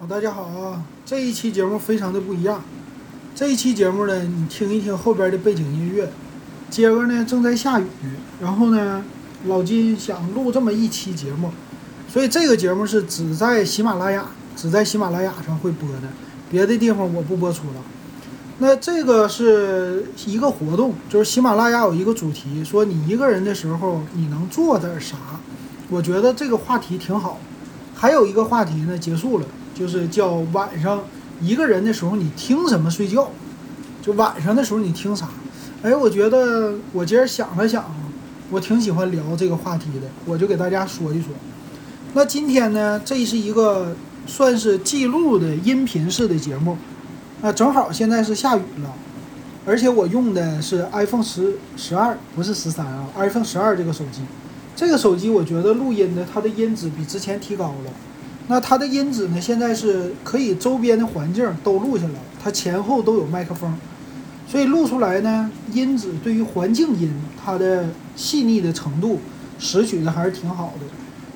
啊，大家好啊！这一期节目非常的不一样。这一期节目呢，你听一听后边的背景音乐。今个呢正在下雨，然后呢，老金想录这么一期节目，所以这个节目是只在喜马拉雅，只在喜马拉雅上会播的，别的地方我不播出了。那这个是一个活动，就是喜马拉雅有一个主题，说你一个人的时候你能做点啥？我觉得这个话题挺好。还有一个话题呢，结束了。就是叫晚上一个人的时候，你听什么睡觉？就晚上的时候你听啥？哎，我觉得我今儿想了想，我挺喜欢聊这个话题的，我就给大家说一说。那今天呢，这是一个算是记录的音频式的节目。那正好现在是下雨了，而且我用的是 iPhone 十十二，不是十三啊，iPhone 十二这个手机。这个手机我觉得录音的它的音质比之前提高了。那它的音质呢？现在是可以周边的环境都录下来，它前后都有麦克风，所以录出来呢，音质对于环境音它的细腻的程度拾取的还是挺好的。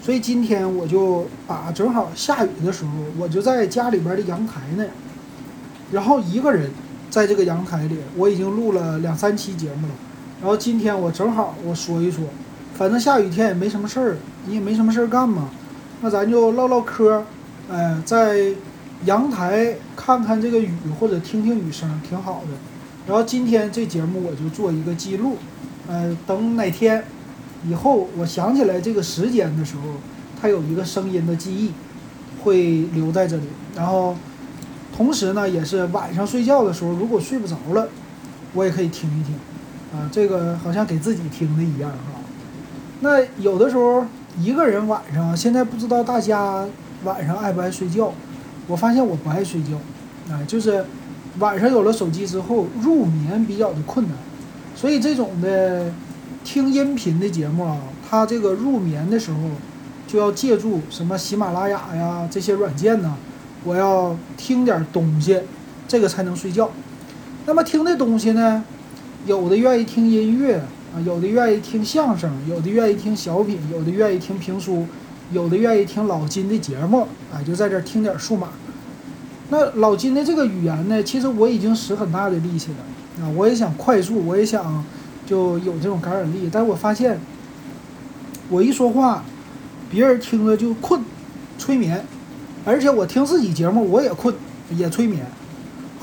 所以今天我就把正好下雨的时候，我就在家里边的阳台呢，然后一个人在这个阳台里，我已经录了两三期节目了。然后今天我正好我说一说，反正下雨天也没什么事儿，你也没什么事儿干嘛。那咱就唠唠嗑，呃，在阳台看看这个雨，或者听听雨声，挺好的。然后今天这节目我就做一个记录，呃，等哪天以后我想起来这个时间的时候，它有一个声音的记忆会留在这里。然后同时呢，也是晚上睡觉的时候，如果睡不着了，我也可以听一听，啊，这个好像给自己听的一样哈。那有的时候。一个人晚上，现在不知道大家晚上爱不爱睡觉？我发现我不爱睡觉，啊，就是晚上有了手机之后入眠比较的困难，所以这种的听音频的节目啊，它这个入眠的时候就要借助什么喜马拉雅呀这些软件呢，我要听点东西，这个才能睡觉。那么听的东西呢，有的愿意听音乐。啊，有的愿意听相声，有的愿意听小品，有的愿意听评书，有的愿意听老金的节目，啊，就在这听点数码。那老金的这个语言呢，其实我已经使很大的力气了，啊，我也想快速，我也想就有这种感染力，但我发现，我一说话，别人听了就困，催眠，而且我听自己节目我也困，也催眠。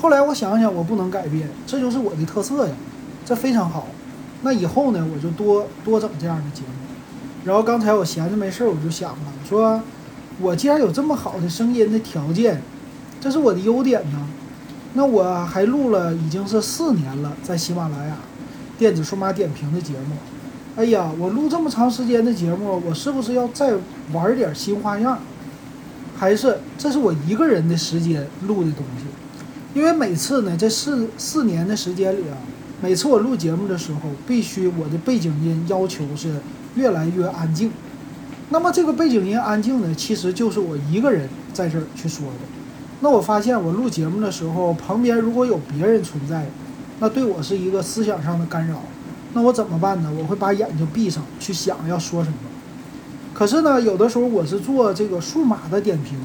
后来我想想，我不能改变，这就是我的特色呀，这非常好。那以后呢，我就多多整这样的节目。然后刚才我闲着没事儿，我就想了，说我既然有这么好的声音的条件，这是我的优点呢。那我还录了已经是四年了，在喜马拉雅电子数码点评的节目。哎呀，我录这么长时间的节目，我是不是要再玩点新花样？还是这是我一个人的时间录的东西？因为每次呢，这四四年的时间里啊。每次我录节目的时候，必须我的背景音要求是越来越安静。那么这个背景音安静呢，其实就是我一个人在这儿去说的。那我发现我录节目的时候，旁边如果有别人存在，那对我是一个思想上的干扰。那我怎么办呢？我会把眼睛闭上，去想要说什么。可是呢，有的时候我是做这个数码的点评，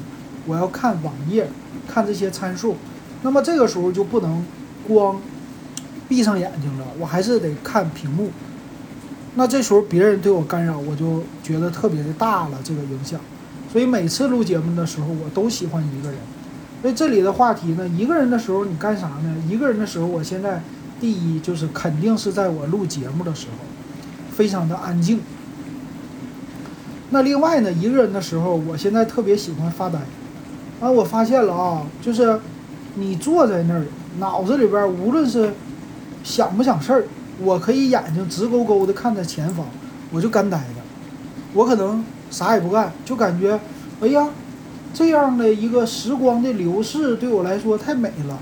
我要看网页，看这些参数。那么这个时候就不能光。闭上眼睛了，我还是得看屏幕。那这时候别人对我干扰，我就觉得特别的大了，这个影响。所以每次录节目的时候，我都喜欢一个人。所以这里的话题呢，一个人的时候你干啥呢？一个人的时候，我现在第一就是肯定是在我录节目的时候，非常的安静。那另外呢，一个人的时候，我现在特别喜欢发呆。啊，我发现了啊，就是你坐在那儿，脑子里边无论是想不想事儿？我可以眼睛直勾勾的看着前方，我就干呆着。我可能啥也不干，就感觉，哎呀，这样的一个时光的流逝对我来说太美了，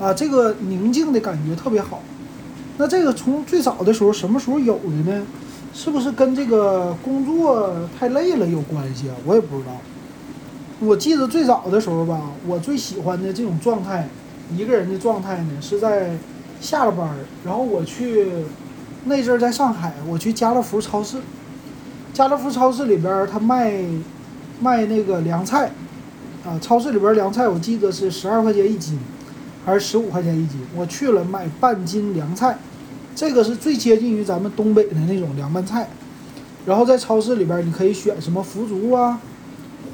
啊，这个宁静的感觉特别好。那这个从最早的时候什么时候有的呢？是不是跟这个工作太累了有关系啊？我也不知道。我记得最早的时候吧，我最喜欢的这种状态，一个人的状态呢，是在。下了班儿，然后我去那阵儿在上海，我去家乐福超市。家乐福超市里边儿他卖卖那个凉菜，啊，超市里边凉菜我记得是十二块钱一斤，还是十五块钱一斤？我去了买半斤凉菜，这个是最接近于咱们东北的那种凉拌菜。然后在超市里边你可以选什么腐竹啊、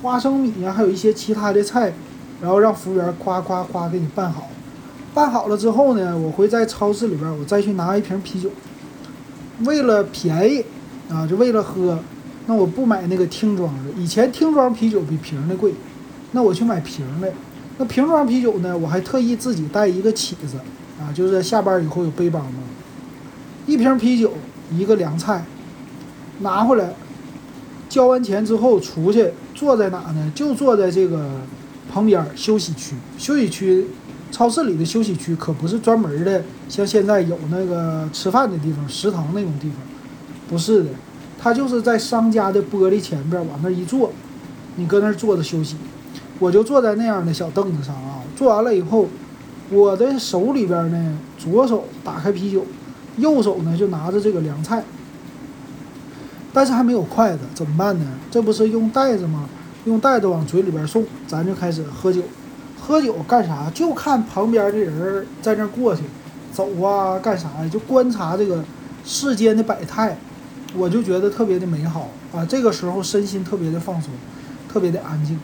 花生米呀，还有一些其他的菜，然后让服务员夸夸夸给你拌好。拌好了之后呢，我会在超市里边我再去拿一瓶啤酒，为了便宜啊，就为了喝。那我不买那个听装的，以前听装啤酒比瓶的贵，那我去买瓶的。那瓶装啤酒呢，我还特意自己带一个起子，啊，就是下班以后有背包嘛，一瓶啤酒，一个凉菜，拿回来，交完钱之后出去，坐在哪呢？就坐在这个旁边休息区。休息区，超市里的休息区可不是专门的，像现在有那个吃饭的地方、食堂那种地方，不是的。他就是在商家的玻璃前边往那一坐，你搁那儿坐着休息，我就坐在那样的小凳子上啊。坐完了以后，我的手里边呢，左手打开啤酒，右手呢就拿着这个凉菜，但是还没有筷子，怎么办呢？这不是用袋子吗？用袋子往嘴里边送，咱就开始喝酒。喝酒干啥？就看旁边的人在那过去，走啊，干啥呀？就观察这个世间的百态。我就觉得特别的美好啊！这个时候身心特别的放松，特别的安静。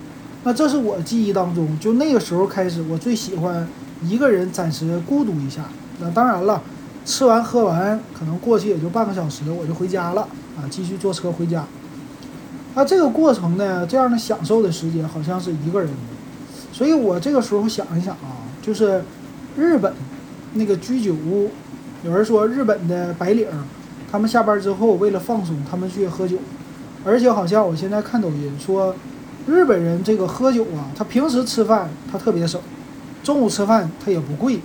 那这是我记忆当中，就那个时候开始，我最喜欢一个人暂时孤独一下。那当然了，吃完喝完，可能过去也就半个小时，我就回家了啊，继续坐车回家。那这个过程呢，这样的享受的时间好像是一个人。所以我这个时候想一想啊，就是日本那个居酒屋，有人说日本的白领。他们下班之后为了放松，他们去喝酒，而且好像我现在看抖音说，日本人这个喝酒啊，他平时吃饭他特别省，中午吃饭他也不贵，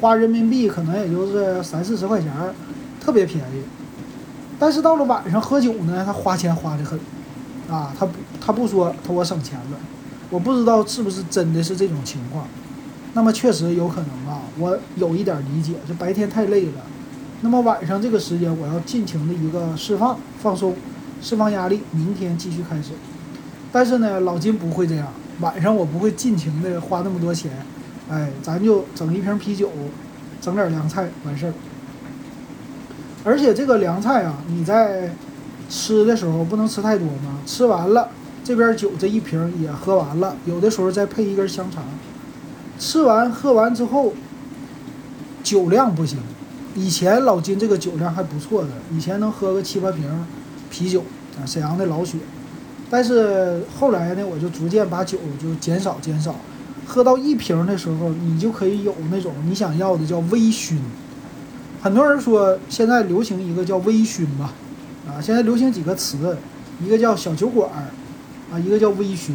花人民币可能也就是三四十块钱，特别便宜。但是到了晚上喝酒呢，他花钱花的很，啊，他不他不说他我省钱了，我不知道是不是真的是这种情况，那么确实有可能啊，我有一点理解，就白天太累了。那么晚上这个时间，我要尽情的一个释放、放松、释放压力，明天继续开始。但是呢，老金不会这样，晚上我不会尽情的花那么多钱，哎，咱就整一瓶啤酒，整点凉菜完事儿。而且这个凉菜啊，你在吃的时候不能吃太多嘛，吃完了这边酒这一瓶也喝完了，有的时候再配一根香肠。吃完喝完之后，酒量不行。以前老金这个酒量还不错的，以前能喝个七八瓶啤酒，沈阳的老雪。但是后来呢，我就逐渐把酒就减少减少，喝到一瓶的时候，你就可以有那种你想要的叫微醺。很多人说现在流行一个叫微醺吧，啊，现在流行几个词，一个叫小酒馆儿，啊，一个叫微醺，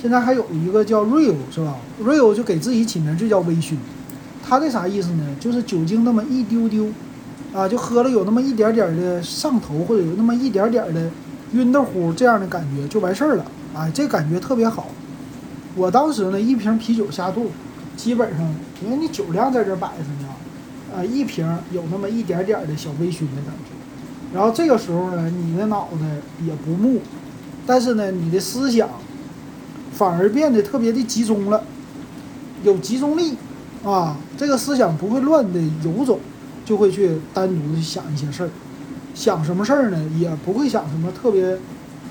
现在还有一个叫 real 是吧？real 就给自己起名就叫微醺。它这啥意思呢？就是酒精那么一丢丢，啊，就喝了有那么一点点的上头，或者有那么一点点的晕的乎这样的感觉就完事儿了，啊，这感觉特别好。我当时呢，一瓶啤酒下肚，基本上因为你酒量在这摆着呢，啊，一瓶有那么一点点的小微醺的感觉。然后这个时候呢，你的脑袋也不木，但是呢，你的思想反而变得特别的集中了，有集中力。啊，这个思想不会乱的游走，就会去单独的想一些事儿，想什么事儿呢？也不会想什么特别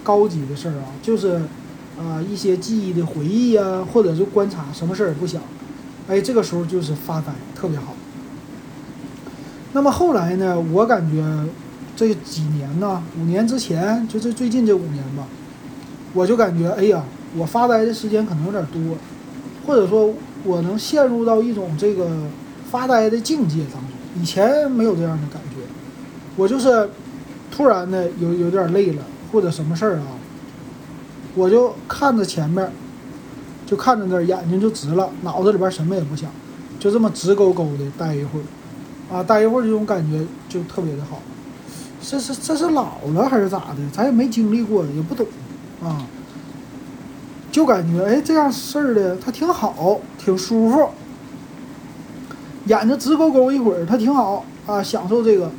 高级的事儿啊，就是啊一些记忆的回忆啊，或者是观察，什么事儿也不想。哎，这个时候就是发呆，特别好。那么后来呢，我感觉这几年呢，五年之前，就是最近这五年吧，我就感觉，哎呀，我发呆的时间可能有点多，或者说。我能陷入到一种这个发呆的境界当中，以前没有这样的感觉。我就是突然的有有点累了，或者什么事儿啊，我就看着前面，就看着那儿，眼睛就直了，脑子里边什么也不想，就这么直勾勾的待一会儿，啊，待一会儿这种感觉就特别的好。这是这是老了还是咋的？咱也没经历过，也不懂啊。就感觉哎，这样事儿的他挺好，挺舒服，眼睛直勾勾一会儿，他挺好啊，享受这个，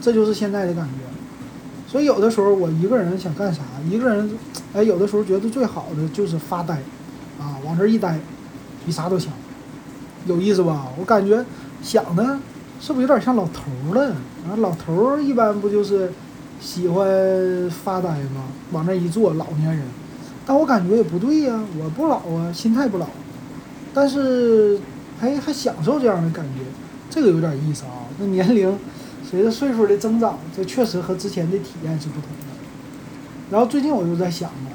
这就是现在的感觉。所以有的时候我一个人想干啥，一个人，哎，有的时候觉得最好的就是发呆，啊，往这一呆，比啥都强，有意思吧？我感觉想的是不是有点像老头了？啊，老头一般不就是喜欢发呆吗？往那一坐，老年人。但我感觉也不对呀，我不老啊，心态不老，但是还还享受这样的感觉，这个有点意思啊。那年龄随着岁数的增长，这确实和之前的体验是不同的。然后最近我就在想呢，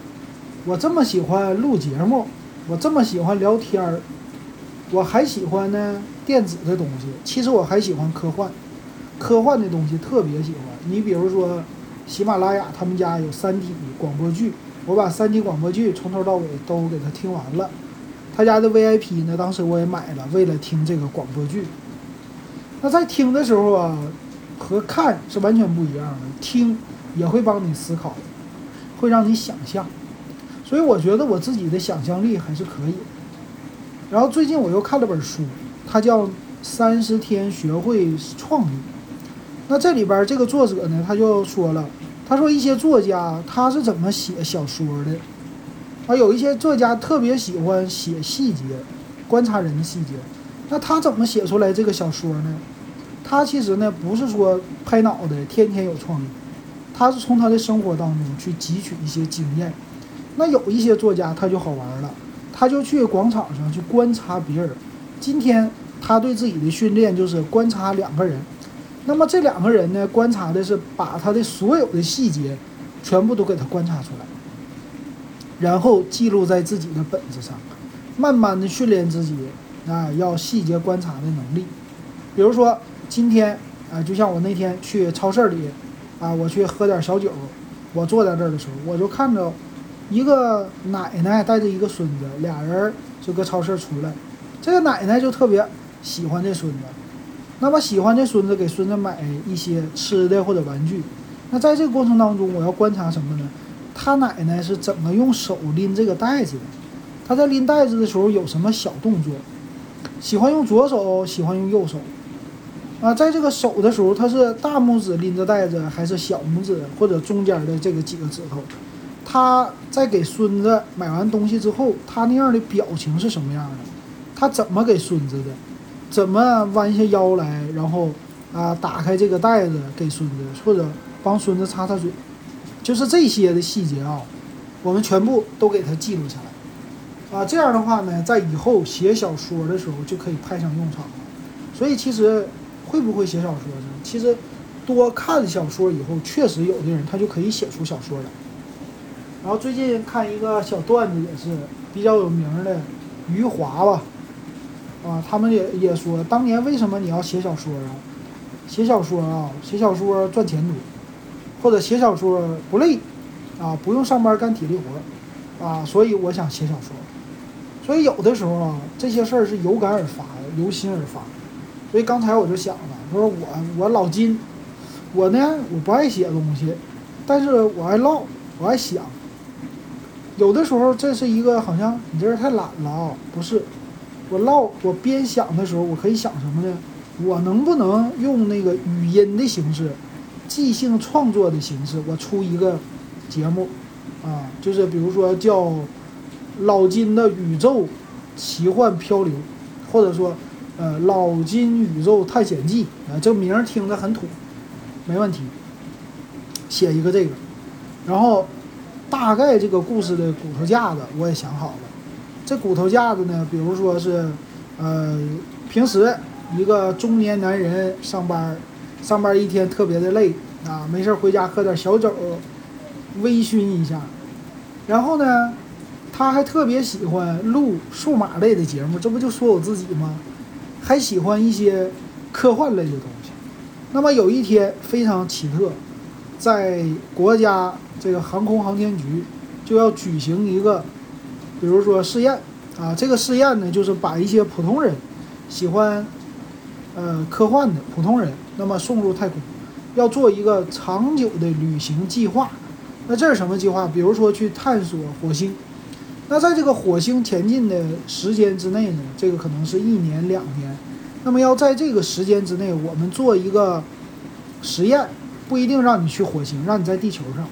我这么喜欢录节目，我这么喜欢聊天儿，我还喜欢呢电子的东西。其实我还喜欢科幻，科幻的东西特别喜欢。你比如说，喜马拉雅他们家有《三体》广播剧。我把三体广播剧从头到尾都给他听完了，他家的 VIP 呢，当时我也买了，为了听这个广播剧。那在听的时候啊，和看是完全不一样的，听也会帮你思考，会让你想象，所以我觉得我自己的想象力还是可以。然后最近我又看了本书，它叫《三十天学会创意》，那这里边这个作者呢，他就说了。他说：“一些作家他是怎么写小说的？啊，有一些作家特别喜欢写细节，观察人的细节。那他怎么写出来这个小说呢？他其实呢不是说拍脑袋，天天有创意，他是从他的生活当中去汲取一些经验。那有一些作家他就好玩了，他就去广场上去观察别人。今天他对自己的训练就是观察两个人。”那么这两个人呢，观察的是把他的所有的细节，全部都给他观察出来，然后记录在自己的本子上，慢慢的训练自己啊，要细节观察的能力。比如说今天啊，就像我那天去超市里啊，我去喝点小酒，我坐在这儿的时候，我就看着一个奶奶带着一个孙子，俩人就搁超市出来，这个奶奶就特别喜欢这孙子。那么喜欢这孙子给孙子买一些吃的或者玩具，那在这个过程当中，我要观察什么呢？他奶奶是怎么用手拎这个袋子的？他在拎袋子的时候有什么小动作？喜欢用左手，喜欢用右手。啊，在这个手的时候，他是大拇指拎着袋子，还是小拇指或者中间的这个几个指头？他在给孙子买完东西之后，他那样的表情是什么样的？他怎么给孙子的？怎么弯下腰来，然后啊打开这个袋子给孙子，或者帮孙子擦擦嘴，就是这些的细节啊，我们全部都给他记录下来啊。这样的话呢，在以后写小说的时候就可以派上用场了。所以其实会不会写小说呢？其实多看小说以后，确实有的人他就可以写出小说来。然后最近看一个小段子，也是比较有名的余华吧。啊，他们也也说，当年为什么你要写小说啊？写小说啊，写小说赚钱多，或者写小说不累，啊，不用上班干体力活，啊，所以我想写小说。所以有的时候啊，这些事儿是有感而发的，由心而发。所以刚才我就想了，说我我老金，我呢我不爱写东西，但是我爱唠，我爱想。有的时候这是一个好像你这人太懒了啊，不是。我唠，我边想的时候，我可以想什么呢？我能不能用那个语音的形式，即兴创作的形式，我出一个节目，啊，就是比如说叫老金的宇宙奇幻漂流，或者说呃老金宇宙探险记啊，这名儿听着很土，没问题，写一个这个，然后大概这个故事的骨头架子我也想好了。这骨头架子呢，比如说是，呃，平时一个中年男人上班，上班一天特别的累啊，没事回家喝点小酒，微醺一下。然后呢，他还特别喜欢录数码类的节目，这不就说我自己吗？还喜欢一些科幻类的东西。那么有一天非常奇特，在国家这个航空航天局就要举行一个。比如说试验，啊，这个试验呢，就是把一些普通人，喜欢，呃，科幻的普通人，那么送入太空，要做一个长久的旅行计划。那这是什么计划？比如说去探索火星。那在这个火星前进的时间之内呢，这个可能是一年两年。那么要在这个时间之内，我们做一个实验，不一定让你去火星，让你在地球上。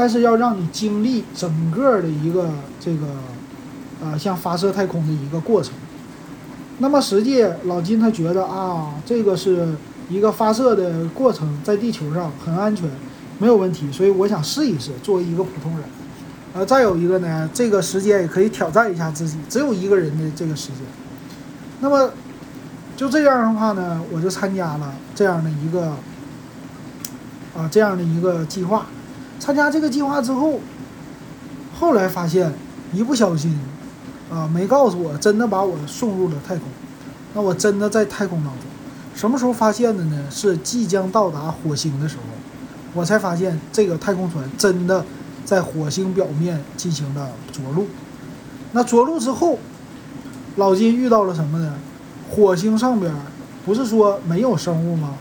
但是要让你经历整个的一个这个呃，像发射太空的一个过程。那么实际老金他觉得啊，这个是一个发射的过程，在地球上很安全，没有问题，所以我想试一试，作为一个普通人。呃，再有一个呢，这个时间也可以挑战一下自己，只有一个人的这个时间。那么就这样的话呢，我就参加了这样的一个啊这样的一个计划。参加这个计划之后，后来发现一不小心啊没告诉我，真的把我送入了太空。那我真的在太空当中，什么时候发现的呢？是即将到达火星的时候，我才发现这个太空船真的。在火星表面进行了着陆，那着陆之后，老金遇到了什么呢？火星上边不是说没有生物吗？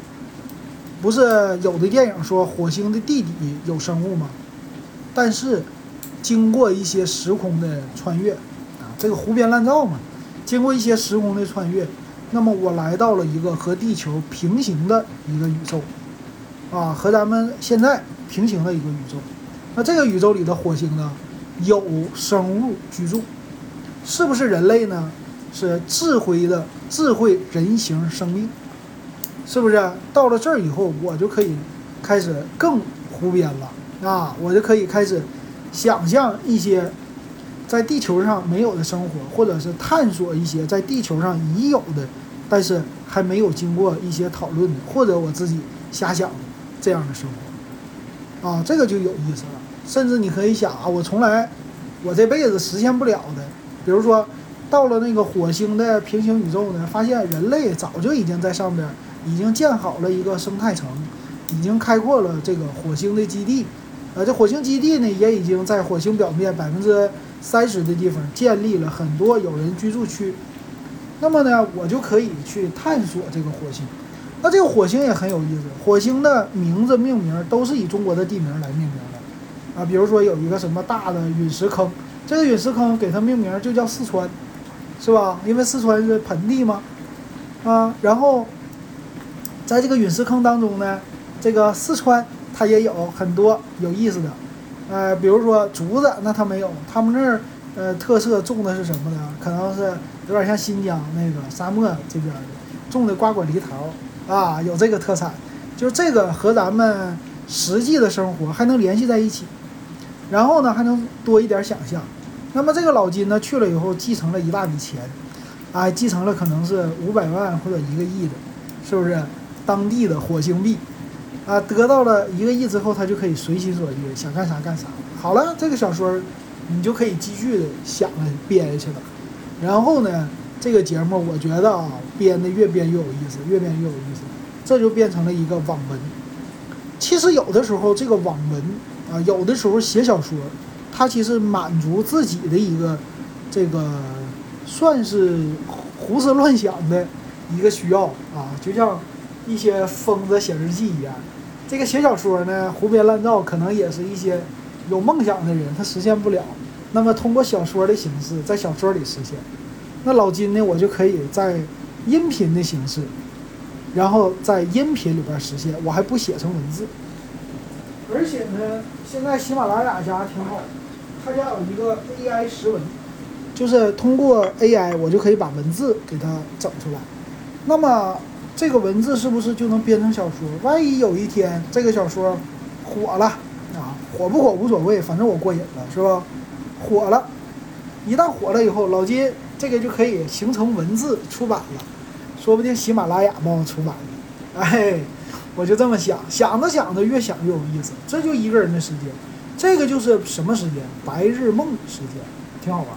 不是有的电影说火星的地底有生物吗？但是经过一些时空的穿越啊，这个胡编乱造嘛。经过一些时空的穿越，那么我来到了一个和地球平行的一个宇宙，啊，和咱们现在平行的一个宇宙。那这个宇宙里的火星呢，有生物居住，是不是人类呢？是智慧的智慧人形生命，是不是？到了这儿以后，我就可以开始更胡编了啊！我就可以开始想象一些在地球上没有的生活，或者是探索一些在地球上已有的，但是还没有经过一些讨论的，或者我自己瞎想的这样的生活。啊，这个就有意思了。甚至你可以想啊，我从来，我这辈子实现不了的，比如说，到了那个火星的平行宇宙呢，发现人类早就已经在上边已经建好了一个生态城，已经开阔了这个火星的基地。呃，这火星基地呢，也已经在火星表面百分之三十的地方建立了很多有人居住区。那么呢，我就可以去探索这个火星。那这个火星也很有意思，火星的名字命名都是以中国的地名来命名的，啊，比如说有一个什么大的陨石坑，这个陨石坑给它命名就叫四川，是吧？因为四川是盆地嘛，啊，然后在这个陨石坑当中呢，这个四川它也有很多有意思的，呃，比如说竹子，那它没有，他们那儿呃特色种的是什么呢？可能是有点像新疆那个沙漠这边的，种的瓜果梨桃。啊，有这个特产，就是这个和咱们实际的生活还能联系在一起，然后呢还能多一点想象。那么这个老金呢去了以后继承了一大笔钱，啊，继承了可能是五百万或者一个亿的，是不是？当地的火星币，啊，得到了一个亿之后，他就可以随心所欲，想干啥干啥。好了，这个小说你就可以继续的想了编下去了。然后呢？这个节目我觉得啊，编的越编越有意思，越编越有意思，这就变成了一个网文。其实有的时候这个网文啊，有的时候写小说，它其实满足自己的一个这个算是胡思乱想的一个需要啊，就像一些疯子写日记一样。这个写小说呢，胡编乱造，可能也是一些有梦想的人他实现不了，那么通过小说的形式，在小说里实现。那老金呢？我就可以在音频的形式，然后在音频里边实现，我还不写成文字。而且呢，现在喜马拉雅家挺好，他家有一个 AI 识文，就是通过 AI，我就可以把文字给它整出来。那么这个文字是不是就能编成小说？万一有一天这个小说火了啊，火不火无所谓，反正我过瘾了，是吧？火了，一旦火了以后，老金。这个就可以形成文字出版了，说不定喜马拉雅帮我出版了。哎，我就这么想，想着想着越想越有意思。这就一个人的时间，这个就是什么时间？白日梦时间，挺好玩。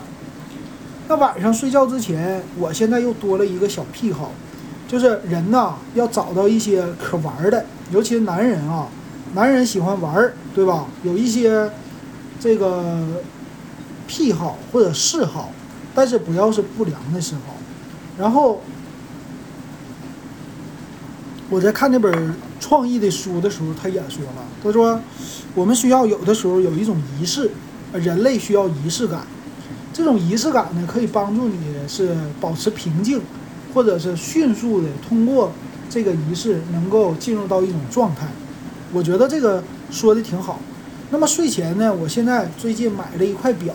那晚上睡觉之前，我现在又多了一个小癖好，就是人呐要找到一些可玩的，尤其是男人啊，男人喜欢玩，对吧？有一些这个癖好或者嗜好。但是不要是不良的嗜好。然后我在看那本创意的书的时候，他也说了，他说我们需要有的时候有一种仪式，人类需要仪式感。这种仪式感呢，可以帮助你是保持平静，或者是迅速的通过这个仪式能够进入到一种状态。我觉得这个说的挺好。那么睡前呢，我现在最近买了一块表。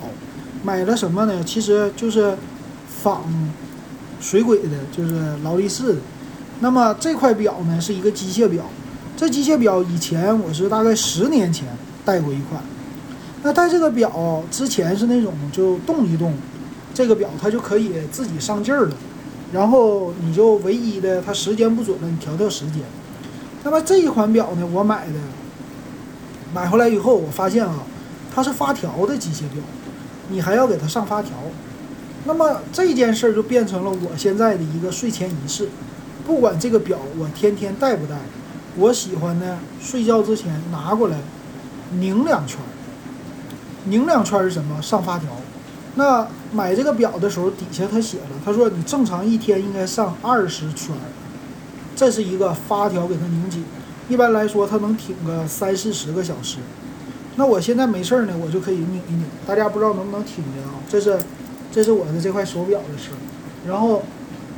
买了什么呢？其实就是仿水鬼的，就是劳力士的。那么这块表呢是一个机械表，这机械表以前我是大概十年前戴过一款。那戴这个表之前是那种就动一动，这个表它就可以自己上劲儿了，然后你就唯一的它时间不准了，你调调时间。那么这一款表呢，我买的，买回来以后我发现啊，它是发条的机械表，你还要给它上发条。那么这件事儿就变成了我现在的一个睡前仪式。不管这个表我天天戴不戴，我喜欢呢，睡觉之前拿过来拧两圈。拧两圈是什么？上发条。那买这个表的时候，底下他写了，他说你正常一天应该上二十圈，这是一个发条给它拧紧。一般来说，它能挺个三四十个小时。那我现在没事儿呢，我就可以拧一拧。大家不知道能不能听见啊？这是，这是我的这块手表的声。然后。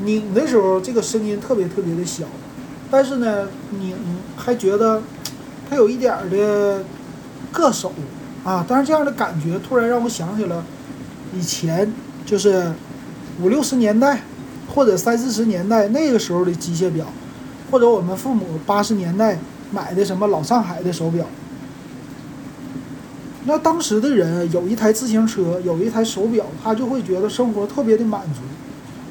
拧的时候，这个声音特别特别的小，但是呢，拧还觉得它有一点的硌手啊。但是这样的感觉突然让我想起了以前，就是五六十年代或者三四十年代那个时候的机械表，或者我们父母八十年代买的什么老上海的手表。那当时的人有一台自行车，有一台手表，他就会觉得生活特别的满足。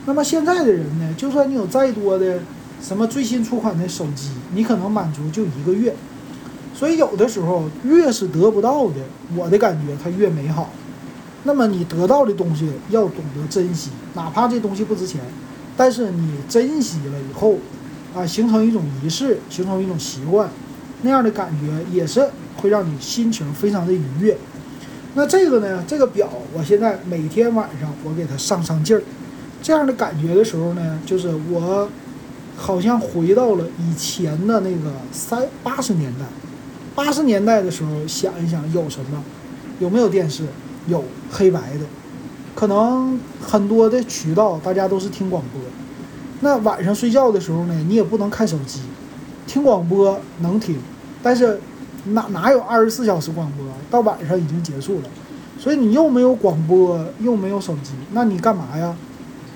那么现在的人呢，就算你有再多的什么最新出款的手机，你可能满足就一个月。所以有的时候越是得不到的，我的感觉它越美好。那么你得到的东西要懂得珍惜，哪怕这东西不值钱，但是你珍惜了以后，啊，形成一种仪式，形成一种习惯，那样的感觉也是会让你心情非常的愉悦。那这个呢，这个表我现在每天晚上我给它上上劲儿。这样的感觉的时候呢，就是我好像回到了以前的那个三八十年代。八十年代的时候，想一想有什么？有没有电视？有黑白的，可能很多的渠道大家都是听广播。那晚上睡觉的时候呢，你也不能看手机，听广播能听，但是哪哪有二十四小时广播？到晚上已经结束了，所以你又没有广播，又没有手机，那你干嘛呀？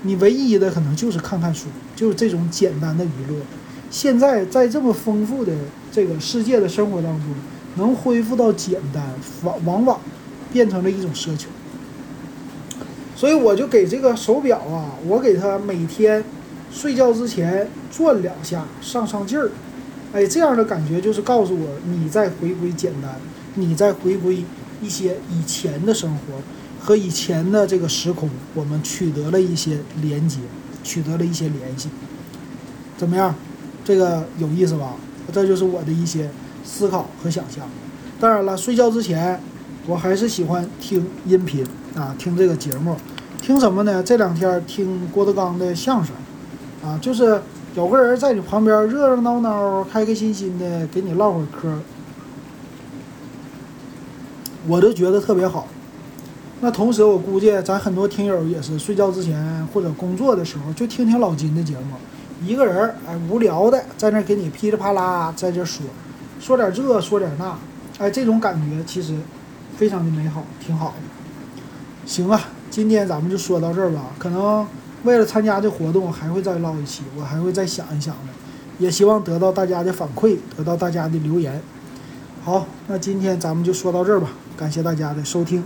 你唯一的可能就是看看书，就是这种简单的娱乐。现在在这么丰富的这个世界的生活当中，能恢复到简单，往往往变成了一种奢求。所以我就给这个手表啊，我给它每天睡觉之前转两下，上上劲儿。哎，这样的感觉就是告诉我你在回归简单，你在回归一些以前的生活。和以前的这个时空，我们取得了一些连接，取得了一些联系，怎么样？这个有意思吧？这就是我的一些思考和想象。当然了，睡觉之前，我还是喜欢听音频啊，听这个节目。听什么呢？这两天听郭德纲的相声，啊，就是有个人在你旁边热热闹闹、开开心心的给你唠会儿嗑，我都觉得特别好。那同时，我估计咱很多听友也是睡觉之前或者工作的时候，就听听老金的节目，一个人哎无聊的在那给你噼里啪啦在这说，说点这说点那，哎这种感觉其实非常的美好，挺好的。行啊，今天咱们就说到这儿吧。可能为了参加这活动，还会再唠一期，我还会再想一想的，也希望得到大家的反馈，得到大家的留言。好，那今天咱们就说到这儿吧，感谢大家的收听。